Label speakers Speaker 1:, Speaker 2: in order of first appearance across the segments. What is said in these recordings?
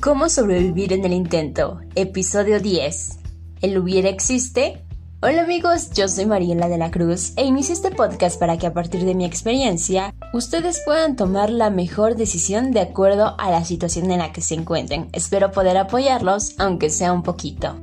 Speaker 1: ¿Cómo sobrevivir en el intento? Episodio 10. ¿El hubiera existe? Hola amigos, yo soy Mariela de la Cruz e inicio este podcast para que a partir de mi experiencia ustedes puedan tomar la mejor decisión de acuerdo a la situación en la que se encuentren. Espero poder apoyarlos, aunque sea un poquito.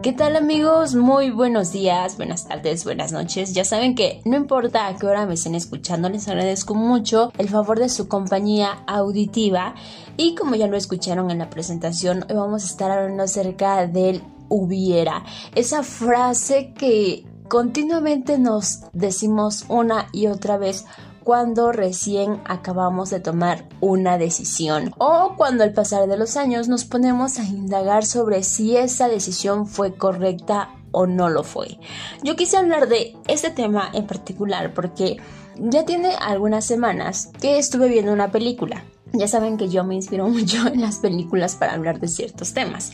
Speaker 1: ¿Qué tal amigos? Muy buenos días, buenas tardes, buenas noches. Ya saben que no importa a qué hora me estén escuchando, les agradezco mucho el favor de su compañía auditiva. Y como ya lo escucharon en la presentación, hoy vamos a estar hablando acerca del hubiera. Esa frase que continuamente nos decimos una y otra vez cuando recién acabamos de tomar una decisión o cuando al pasar de los años nos ponemos a indagar sobre si esa decisión fue correcta o no lo fue. Yo quise hablar de este tema en particular porque ya tiene algunas semanas que estuve viendo una película. Ya saben que yo me inspiro mucho en las películas para hablar de ciertos temas.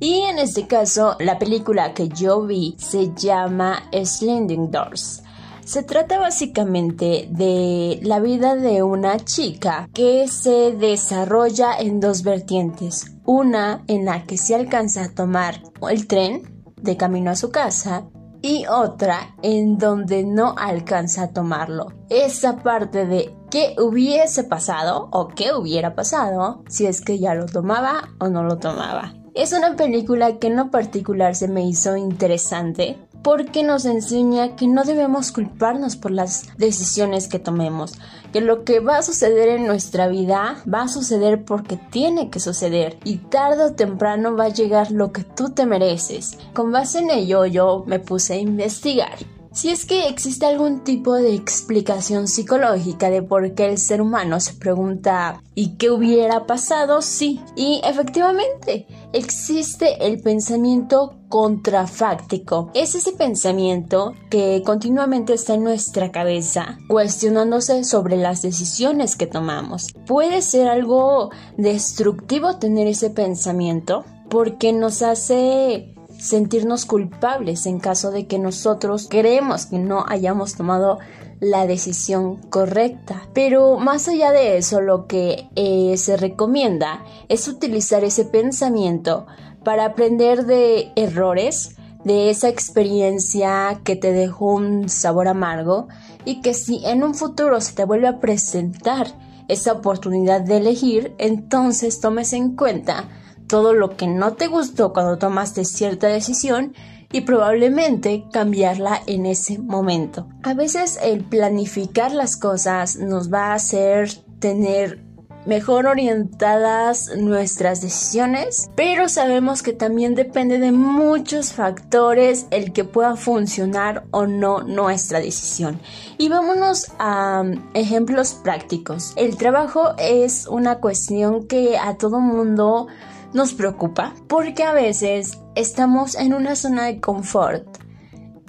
Speaker 1: Y en este caso, la película que yo vi se llama Sliding Doors. Se trata básicamente de la vida de una chica que se desarrolla en dos vertientes. Una en la que se alcanza a tomar el tren de camino a su casa y otra en donde no alcanza a tomarlo. Esa parte de qué hubiese pasado o qué hubiera pasado si es que ya lo tomaba o no lo tomaba. Es una película que en lo particular se me hizo interesante porque nos enseña que no debemos culparnos por las decisiones que tomemos, que lo que va a suceder en nuestra vida va a suceder porque tiene que suceder y tarde o temprano va a llegar lo que tú te mereces. Con base en ello yo me puse a investigar si es que existe algún tipo de explicación psicológica de por qué el ser humano se pregunta ¿y qué hubiera pasado? Sí, y efectivamente existe el pensamiento contrafáctico. Es ese pensamiento que continuamente está en nuestra cabeza, cuestionándose sobre las decisiones que tomamos. Puede ser algo destructivo tener ese pensamiento porque nos hace sentirnos culpables en caso de que nosotros creemos que no hayamos tomado la decisión correcta. Pero más allá de eso, lo que eh, se recomienda es utilizar ese pensamiento para aprender de errores, de esa experiencia que te dejó un sabor amargo y que si en un futuro se te vuelve a presentar esa oportunidad de elegir, entonces tomes en cuenta todo lo que no te gustó cuando tomaste cierta decisión y probablemente cambiarla en ese momento. A veces el planificar las cosas nos va a hacer tener mejor orientadas nuestras decisiones, pero sabemos que también depende de muchos factores el que pueda funcionar o no nuestra decisión. Y vámonos a um, ejemplos prácticos. El trabajo es una cuestión que a todo mundo nos preocupa porque a veces estamos en una zona de confort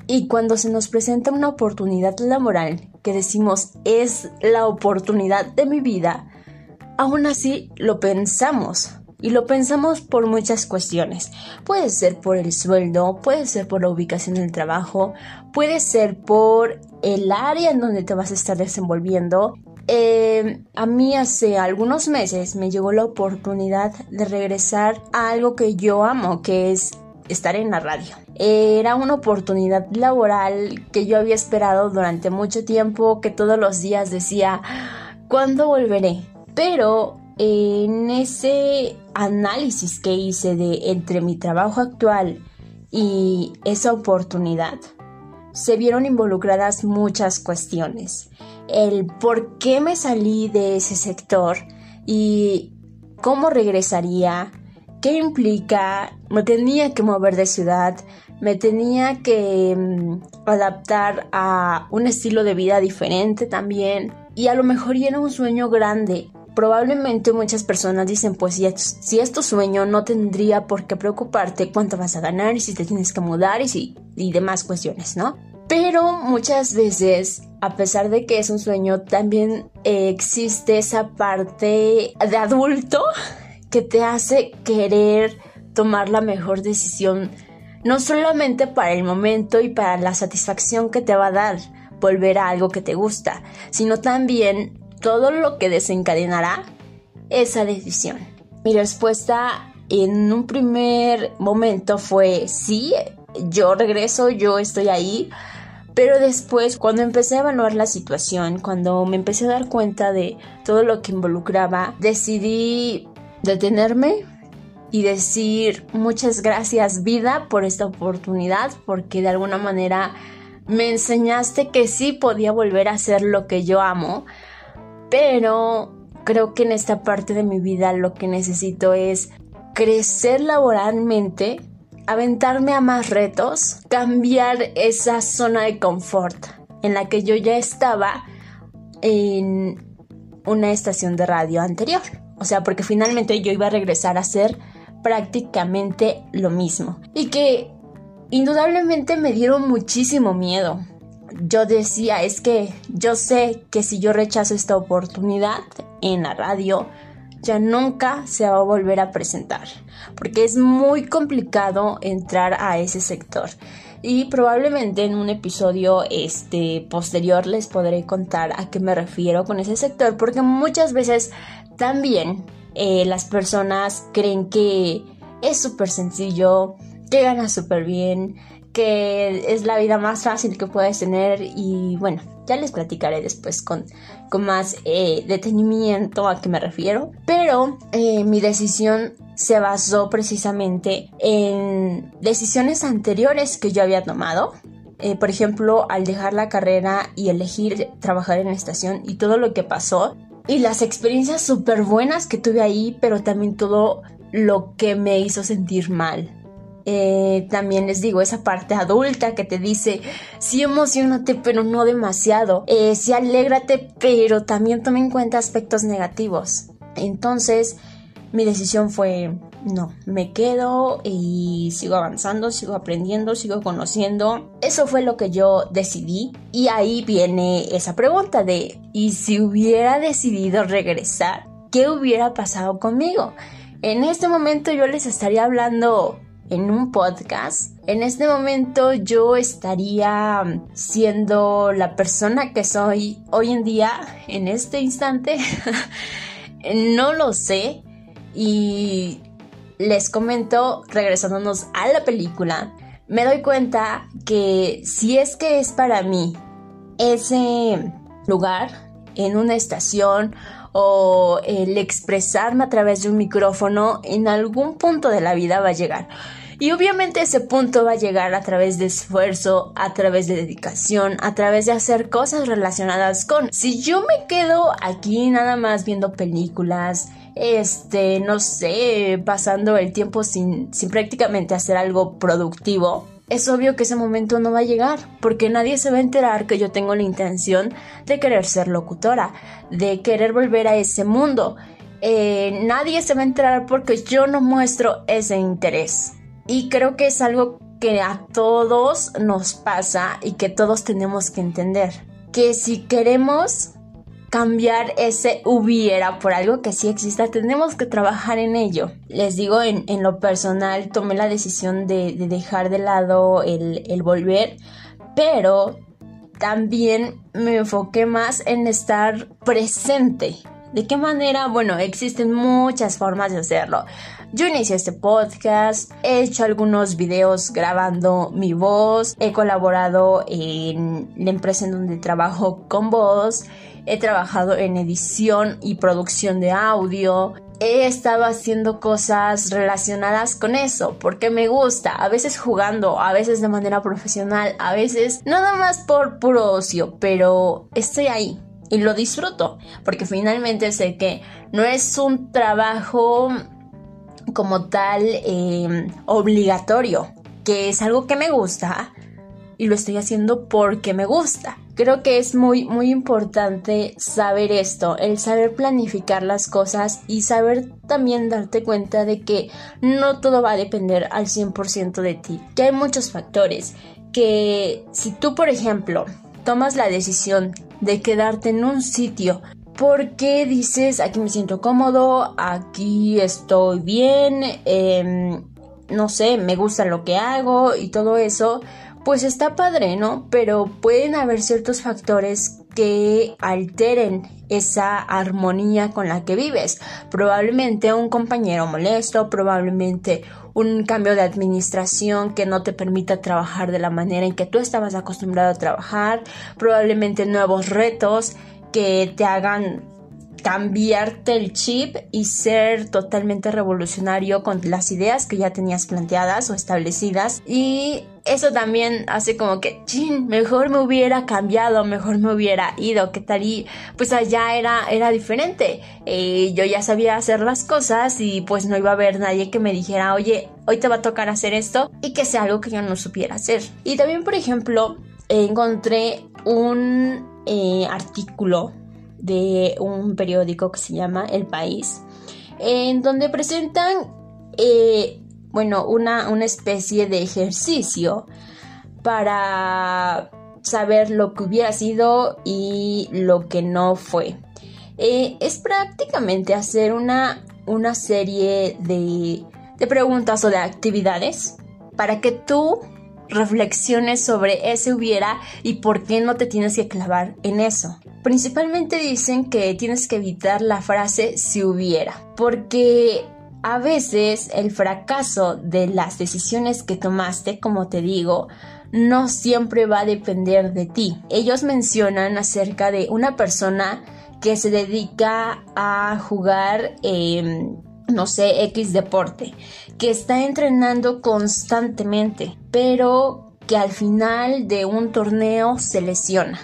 Speaker 1: y cuando se nos presenta una oportunidad laboral que decimos es la oportunidad de mi vida, aún así lo pensamos. Y lo pensamos por muchas cuestiones. Puede ser por el sueldo, puede ser por la ubicación del trabajo, puede ser por el área en donde te vas a estar desenvolviendo, eh, a mí hace algunos meses me llegó la oportunidad de regresar a algo que yo amo, que es estar en la radio. Era una oportunidad laboral que yo había esperado durante mucho tiempo, que todos los días decía, ¿cuándo volveré? Pero en ese análisis que hice de entre mi trabajo actual y esa oportunidad, se vieron involucradas muchas cuestiones el por qué me salí de ese sector y cómo regresaría, qué implica, me tenía que mover de ciudad, me tenía que mm, adaptar a un estilo de vida diferente también y a lo mejor era un sueño grande. Probablemente muchas personas dicen, pues si es, sueño no tendría por qué preocuparte cuánto vas a ganar y si te tienes que mudar y, si, y demás cuestiones, ¿no? Pero muchas veces, a pesar de que es un sueño, también existe esa parte de adulto que te hace querer tomar la mejor decisión, no solamente para el momento y para la satisfacción que te va a dar, volver a algo que te gusta, sino también todo lo que desencadenará esa decisión. Mi respuesta en un primer momento fue sí, yo regreso, yo estoy ahí, pero después, cuando empecé a evaluar la situación, cuando me empecé a dar cuenta de todo lo que involucraba, decidí detenerme y decir muchas gracias vida por esta oportunidad, porque de alguna manera me enseñaste que sí podía volver a hacer lo que yo amo, pero creo que en esta parte de mi vida lo que necesito es crecer laboralmente aventarme a más retos, cambiar esa zona de confort en la que yo ya estaba en una estación de radio anterior. O sea, porque finalmente yo iba a regresar a hacer prácticamente lo mismo. Y que indudablemente me dieron muchísimo miedo. Yo decía, es que yo sé que si yo rechazo esta oportunidad en la radio, ya nunca se va a volver a presentar, porque es muy complicado entrar a ese sector. Y probablemente en un episodio este posterior les podré contar a qué me refiero con ese sector, porque muchas veces también eh, las personas creen que es súper sencillo, que gana súper bien, que es la vida más fácil que puedes tener y bueno, ya les platicaré después con, con más eh, detenimiento a qué me refiero. Pero eh, mi decisión se basó precisamente en decisiones anteriores que yo había tomado. Eh, por ejemplo, al dejar la carrera y elegir trabajar en la estación y todo lo que pasó. Y las experiencias súper buenas que tuve ahí, pero también todo lo que me hizo sentir mal. Eh, también les digo, esa parte adulta que te dice, sí emocionate, pero no demasiado, eh, sí alégrate, pero también toma en cuenta aspectos negativos. Entonces, mi decisión fue, no, me quedo y sigo avanzando, sigo aprendiendo, sigo conociendo. Eso fue lo que yo decidí. Y ahí viene esa pregunta de, ¿y si hubiera decidido regresar? ¿Qué hubiera pasado conmigo? En este momento yo les estaría hablando en un podcast, en este momento yo estaría siendo la persona que soy hoy en día, en este instante. no lo sé. Y les comento, regresándonos a la película, me doy cuenta que si es que es para mí ese lugar en una estación o el expresarme a través de un micrófono en algún punto de la vida va a llegar. Y obviamente ese punto va a llegar a través de esfuerzo, a través de dedicación, a través de hacer cosas relacionadas con... Si yo me quedo aquí nada más viendo películas, este, no sé, pasando el tiempo sin, sin prácticamente hacer algo productivo, es obvio que ese momento no va a llegar, porque nadie se va a enterar que yo tengo la intención de querer ser locutora, de querer volver a ese mundo. Eh, nadie se va a enterar porque yo no muestro ese interés. Y creo que es algo que a todos nos pasa y que todos tenemos que entender. Que si queremos cambiar ese hubiera por algo que sí exista, tenemos que trabajar en ello. Les digo, en, lo personal tomé la decisión de, dejar de lado el, el volver, pero también me enfoqué más en estar presente. ¿De qué manera? Bueno, existen muchas formas de hacerlo. Yo inicié este podcast, he hecho algunos videos grabando mi voz, he colaborado en la empresa en donde trabajo con voz, he trabajado en edición y producción de audio, he estado haciendo cosas relacionadas con eso, porque me gusta, a veces jugando, a veces de manera profesional, a veces nada más por puro ocio, pero estoy ahí. Y lo disfruto, porque finalmente sé que no es un trabajo como tal em, obligatorio, que es algo que me gusta y lo estoy haciendo porque me gusta. Creo que es muy muy importante saber esto, el saber planificar las cosas y saber también darte cuenta de que no todo va a depender al 100% de ti, que hay muchos factores, que si tú por ejemplo tomas la decisión de quedarte en un sitio porque dices, aquí me siento cómodo, aquí estoy bien, em, no sé, me gusta lo que hago y todo eso, pues está padre, ¿no? Pero pueden haber ciertos factores que alteren esa armonía con la que vives. Probablemente un compañero molesto, probablemente un cambio de administración que no te permita trabajar de la manera en que tú estabas acostumbrado a trabajar, probablemente nuevos retos que te hagan cambiarte el chip y ser totalmente revolucionario con las ideas que ya tenías planteadas o establecidas y eso también hace como que, chin, mejor me hubiera cambiado, mejor me hubiera ido, ¿qué tal? Y pues allá era, era diferente. Eh, yo ya sabía hacer las cosas y pues no iba a haber nadie que me dijera, oye, hoy te va a tocar hacer esto y que sea algo que yo no supiera hacer. Y también, por ejemplo, encontré un eh, artículo de un periódico que se llama El País, en donde presentan, eh, bueno, una, una especie de ejercicio para saber lo que hubiera sido y lo que no fue. Eh, es prácticamente hacer una, una serie de, de preguntas o de actividades para que tú reflexiones sobre ese hubiera y por qué no te tienes que clavar en eso. Principalmente dicen que tienes que evitar la frase si hubiera, porque a veces el fracaso de las decisiones que tomaste, como te digo, no siempre va a depender de ti. Ellos mencionan acerca de una persona que se dedica a jugar eh, no sé, X deporte, que está entrenando constantemente, pero que al final de un torneo se lesiona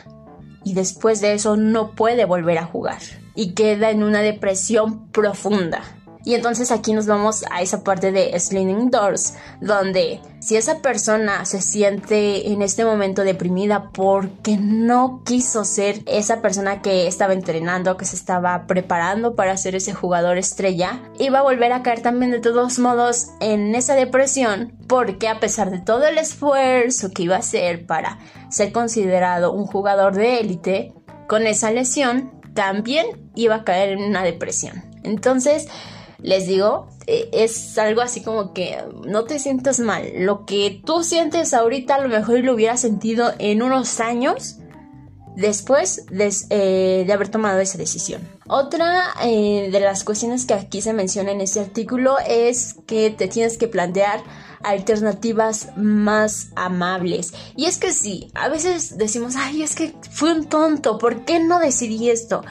Speaker 1: y después de eso no puede volver a jugar y queda en una depresión profunda. Y entonces aquí nos vamos a esa parte de Sliding Doors, donde si esa persona se siente en este momento deprimida porque no quiso ser esa persona que estaba entrenando, que se estaba preparando para ser ese jugador estrella, iba a volver a caer también de todos modos en esa depresión porque a pesar de todo el esfuerzo que iba a hacer para ser considerado un jugador de élite, con esa lesión también iba a caer en una depresión. Entonces, les digo, eh, es algo así como que no te sientas mal. Lo que tú sientes ahorita a lo mejor lo hubieras sentido en unos años después eh, de, haber tomado esa decisión. Otra eh, de las cuestiones que aquí se menciona en este artículo es que te tienes que plantear alternativas más amables. Y es que sí, a veces decimos, ay, es que fui un tonto, ¿por qué no decidí esto?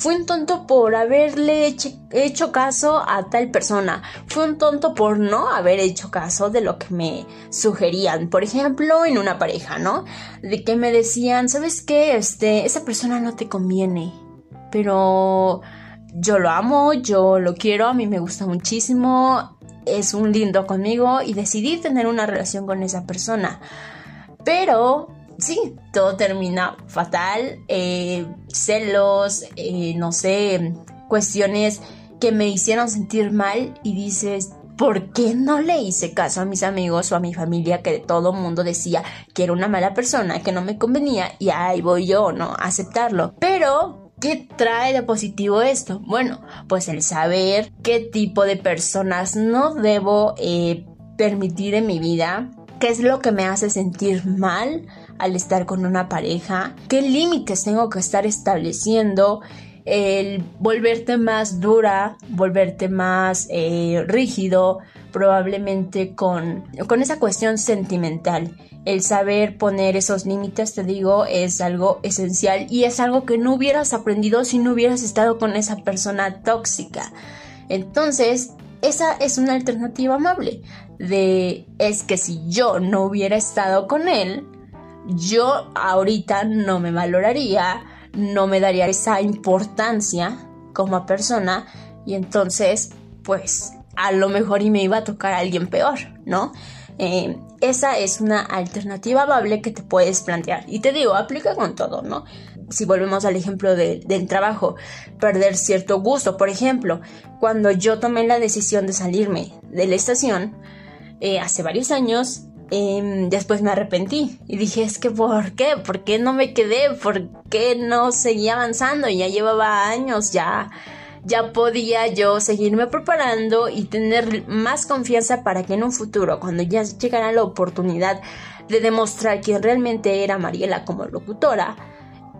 Speaker 1: Fue un tonto por haberle hecho caso a tal persona. Fue un tonto por no haber hecho caso de lo que me sugerían. Por ejemplo, en una pareja, ¿no? De que me decían, ¿sabes qué? Este, esa persona no te conviene. Pero yo lo amo, yo lo quiero, a mí me gusta muchísimo. Es un lindo conmigo y decidí tener una relación con esa persona. Pero sí, todo termina fatal, eh, celos, eh, no sé, cuestiones que me hicieron sentir mal y dices, ¿por qué no le hice caso a mis amigos o a mi familia que todo mundo decía que era una mala persona, que no me convenía y ahí voy yo, ¿no? A aceptarlo. Pero, ¿qué trae de positivo esto? Bueno, pues el saber qué tipo de personas no debo eh, permitir en mi vida, qué es lo que me hace sentir mal al estar con una pareja, qué límites tengo que estar estableciendo, el volverte más dura, volverte más eh, rígido, probablemente con, con esa cuestión sentimental. El saber poner esos límites, te digo, es algo esencial y es algo que no hubieras aprendido si no hubieras estado con esa persona tóxica. Entonces, esa es una alternativa amable de es que si yo no hubiera estado con él, yo ahorita no me valoraría, no me daría esa importancia como persona y entonces pues a lo mejor y me iba a tocar a alguien peor, ¿no? Eh, esa es una alternativa amable que te puedes plantear. Y te digo, aplica con todo, ¿no? Si volvemos al ejemplo del trabajo, perder cierto gusto. Por ejemplo, cuando yo tomé la decisión de salirme de la estación, eh, hace varios años, Em, después me arrepentí y dije, es que ¿por qué? ¿Por qué no me quedé? ¿Por qué no seguía avanzando? Ya llevaba años ya ya podía yo seguirme preparando y tener más confianza para que en un futuro, cuando ya llegara la oportunidad de demostrar quién realmente era Mariela como locutora,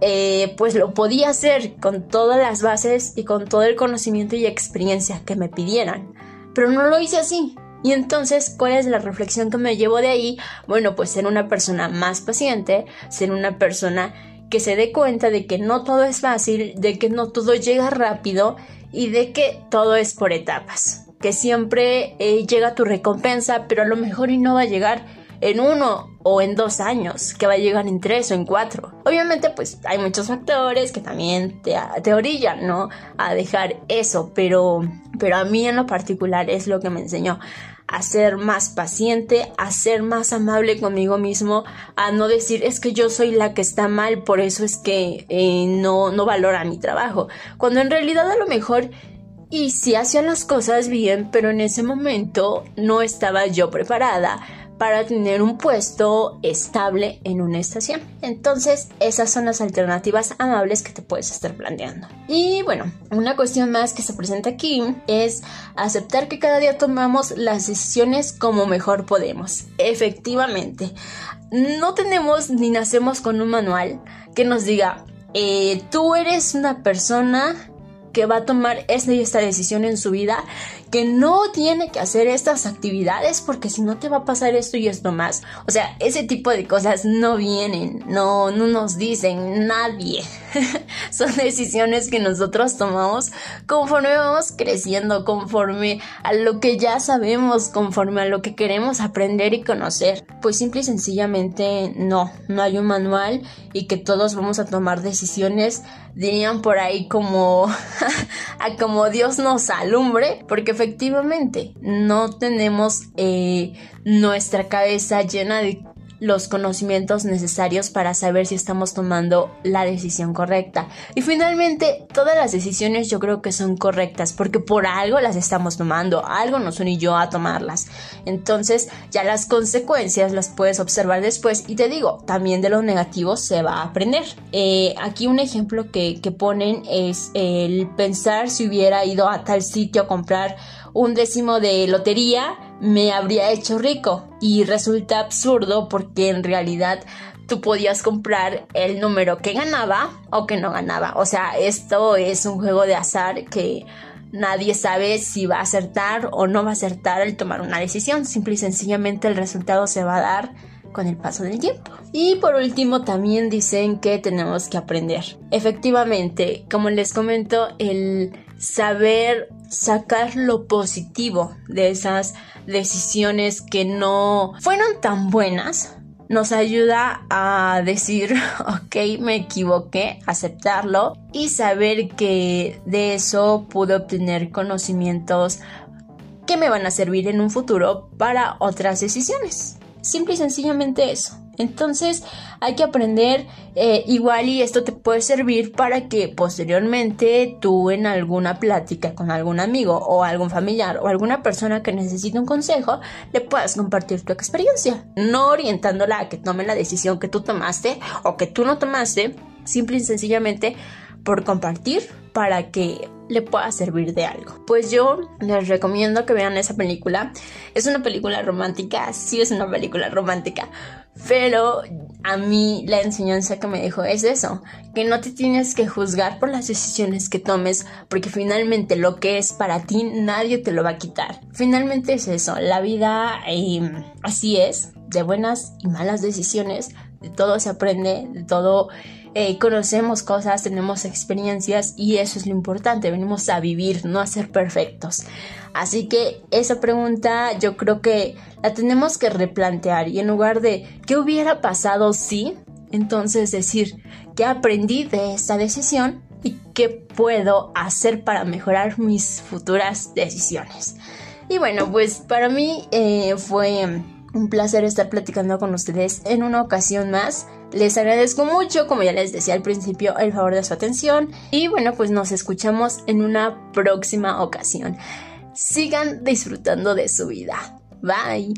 Speaker 1: eh, pues lo podía hacer con todas las bases y con todo el conocimiento y experiencia que me pidieran. Pero no lo hice así. Y entonces, ¿cuál es la reflexión que me llevo de ahí? Bueno, pues ser una persona más paciente, ser una persona que se dé cuenta de que no todo es fácil, de que no todo llega rápido y de que todo es por etapas. Que siempre eh, llega tu recompensa, pero a lo mejor y no va a llegar en uno o en dos años, que va a llegar en tres o en cuatro. Obviamente, pues hay muchos factores que también te, te orillan, ¿no? A dejar eso, pero, pero a mí en lo particular es lo que me enseñó a ser más paciente, a ser más amable conmigo mismo, a no decir es que yo soy la que está mal, por eso es que eh, no, no valora mi trabajo. Cuando en realidad a lo mejor y si hacían las cosas bien, pero en ese momento no estaba yo preparada para tener un puesto estable en una estación. Entonces, esas son las alternativas amables que te puedes estar planteando. Y bueno, una cuestión más que se presenta aquí es aceptar que cada día tomamos las decisiones como mejor podemos. Efectivamente, no tenemos ni nacemos con un manual que nos diga, eh, tú eres una persona que va a tomar esta y esta decisión en su vida, que no tiene que hacer estas actividades porque si no te va a pasar esto y esto más. O sea, ese tipo de cosas no vienen, no, no nos dicen nadie. Son decisiones que nosotros tomamos conforme vamos creciendo, conforme a lo que ya sabemos, conforme a lo que queremos aprender y conocer. Pues simple y sencillamente no, no hay un manual y que todos vamos a tomar decisiones, dirían por ahí como a como Dios nos alumbre, porque efectivamente no tenemos eh, nuestra cabeza llena de los conocimientos necesarios para saber si estamos tomando la decisión correcta. Y finalmente, todas las decisiones yo creo que son correctas porque por algo las estamos tomando, algo nos yo a tomarlas. Entonces, ya las consecuencias las puedes observar después y te digo, también de lo negativo se va a aprender. Eh, aquí un ejemplo que, que ponen es el pensar si hubiera ido a tal sitio a comprar un décimo de lotería me habría hecho rico. Y resulta absurdo porque en realidad tú podías comprar el número que ganaba o que no ganaba. O sea, esto es un juego de azar que nadie sabe si va a acertar o no va a acertar al tomar una decisión. Simple y sencillamente el resultado se va a dar con el paso del tiempo. Y por último también dicen que tenemos que aprender. Efectivamente, como les comento, el saber sacar lo positivo de esas decisiones que no fueron tan buenas nos ayuda a decir, ok, me equivoqué, aceptarlo y saber que de eso pude obtener conocimientos que me van a servir en un futuro para otras decisiones. Simple y sencillamente eso. Entonces hay que aprender eh, igual y esto te puede servir para que posteriormente tú en alguna plática con algún amigo o algún familiar o alguna persona que necesite un consejo le puedas compartir tu experiencia, no orientándola a que tome la decisión que tú tomaste o que tú no tomaste, simple y sencillamente por compartir para que le pueda servir de algo. Pues yo les recomiendo que vean esa película. Es una película romántica, sí es una película romántica, pero a mí la enseñanza que me dejó es eso, que no te tienes que juzgar por las decisiones que tomes, porque finalmente lo que es para ti nadie te lo va a quitar. Finalmente es eso, la vida em, así es, de buenas y malas decisiones, de todo se aprende, de todo eh, conocemos cosas, tenemos experiencias y eso es lo importante, venimos a vivir, no a ser perfectos. Así que esa pregunta yo creo que la tenemos que replantear y en lugar de ¿qué hubiera pasado si? Entonces decir ¿qué aprendí de esta decisión? y qué puedo hacer para mejorar mis futuras decisiones. Y bueno, pues para mí eh, fue un placer estar platicando con ustedes en una ocasión más. Les agradezco mucho, como ya les decía al principio, el favor de su atención. Y bueno, pues nos escuchamos en una próxima ocasión. Sigan disfrutando de su vida. Bye.